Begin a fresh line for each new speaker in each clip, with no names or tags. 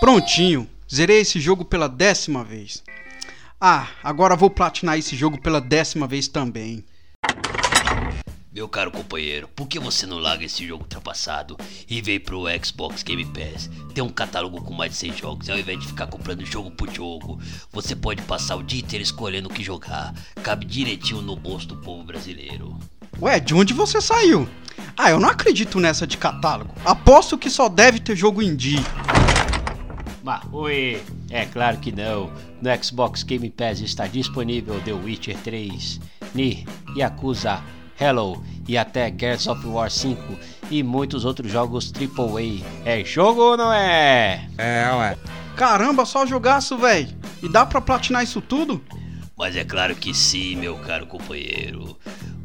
Prontinho, zerei esse jogo pela décima vez. Ah, agora vou platinar esse jogo pela décima vez também.
Meu caro companheiro, por que você não larga esse jogo ultrapassado e vem pro Xbox Game Pass? Tem um catálogo com mais de 100 jogos ao invés de ficar comprando jogo por jogo, você pode passar o dia inteiro escolhendo o que jogar. Cabe direitinho no bolso do povo brasileiro.
Ué, de onde você saiu? Ah, eu não acredito nessa de catálogo. Aposto que só deve ter jogo indie.
Mas, oi, é claro que não. No Xbox Game Pass está disponível The Witcher 3, Nier, Yakuza, Hello e até Gears of War 5 e muitos outros jogos AAA. É jogo ou não é?
É, ué.
Caramba, só jogaço, véi. E dá pra platinar isso tudo?
Mas é claro que sim, meu caro companheiro.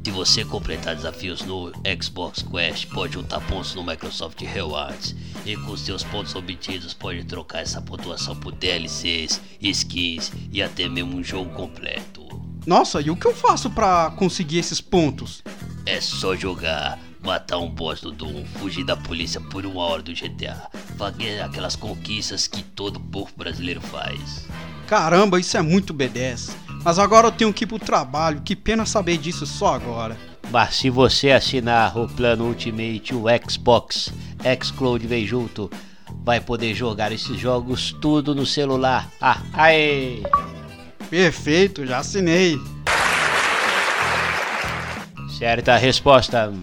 Se você completar desafios no Xbox Quest, pode juntar pontos no Microsoft Rewards e com seus pontos obtidos pode trocar essa pontuação por DLCs, skins e até mesmo um jogo completo.
Nossa, e o que eu faço pra conseguir esses pontos?
É só jogar, matar um boss do Doom, fugir da polícia por uma hora do GTA, fazer aquelas conquistas que todo povo brasileiro faz.
Caramba, isso é muito B10. Mas agora eu tenho que ir pro trabalho, que pena saber disso só agora.
Mas se você assinar o plano Ultimate, o Xbox, Xcloud vem junto, vai poder jogar esses jogos tudo no celular. Ah, aê!
Perfeito, já assinei.
Certa resposta.